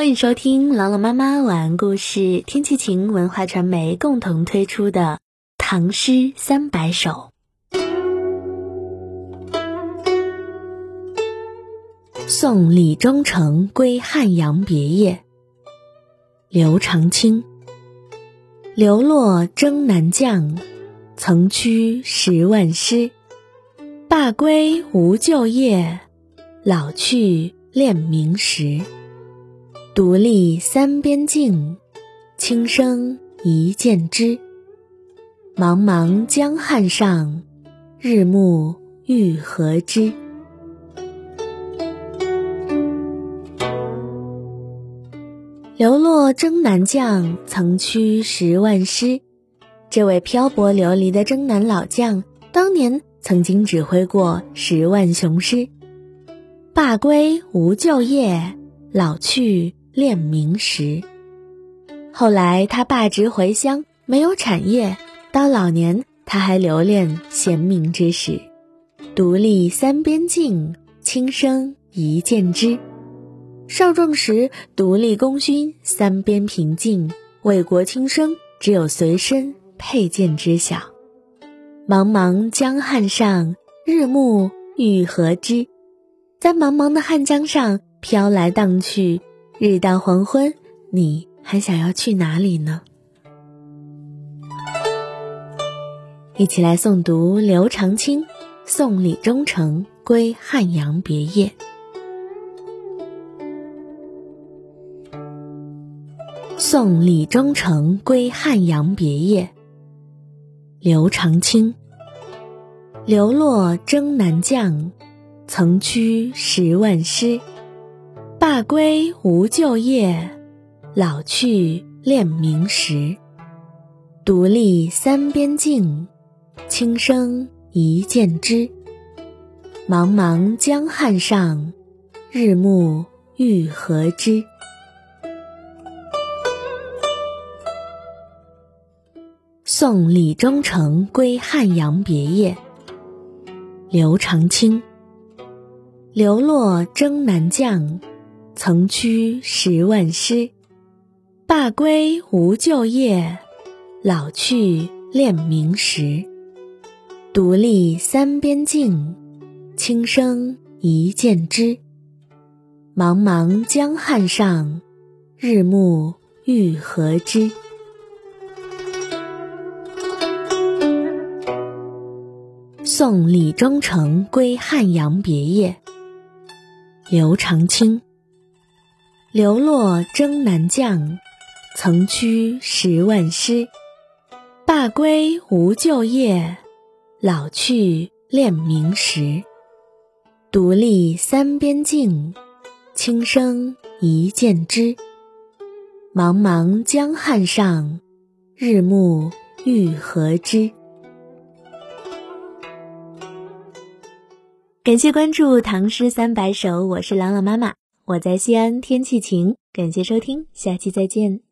欢迎收听朗朗妈妈晚安故事，天气晴文化传媒共同推出的《唐诗三百首》。送李中丞归汉阳别业，刘长卿。流落征南将，曾驱十万师。罢归无旧业，老去恋明时。独立三边静，轻声一见知。茫茫江汉上，日暮欲何之？流落征南将，曾驱十万师。这位漂泊流离的征南老将，当年曾经指挥过十万雄师。罢归无旧业，老去。练明时，后来他罢职回乡，没有产业。到老年，他还留恋贤明之时，独立三边静，轻声一见知。少壮时独立功勋，三边平静，为国轻生，只有随身佩剑知晓。茫茫江汉上，日暮欲何之？在茫茫的汉江上飘来荡去。日到黄昏，你还想要去哪里呢？一起来诵读刘长卿送李中丞归汉阳别业。送李中丞归汉阳别业，刘长卿。流落征南将，曾驱十万师。罢归无旧业，老去恋明时。独立三边静，轻声一见知。茫茫江汉上，日暮欲何之？送李中丞归汉阳别业，刘长卿。流落征南将。曾驱十万师，罢归无旧业，老去恋明时。独立三边静，轻声一见知。茫茫江汉上，日暮欲何之？送李中丞归汉阳别业，刘长卿。流落征南将，曾驱十万师。罢归无旧业，老去恋明时。独立三边静，轻声一见知。茫茫江汉上，日暮欲何之？感谢关注《唐诗三百首》，我是朗朗妈妈。我在西安，天气晴。感谢收听，下期再见。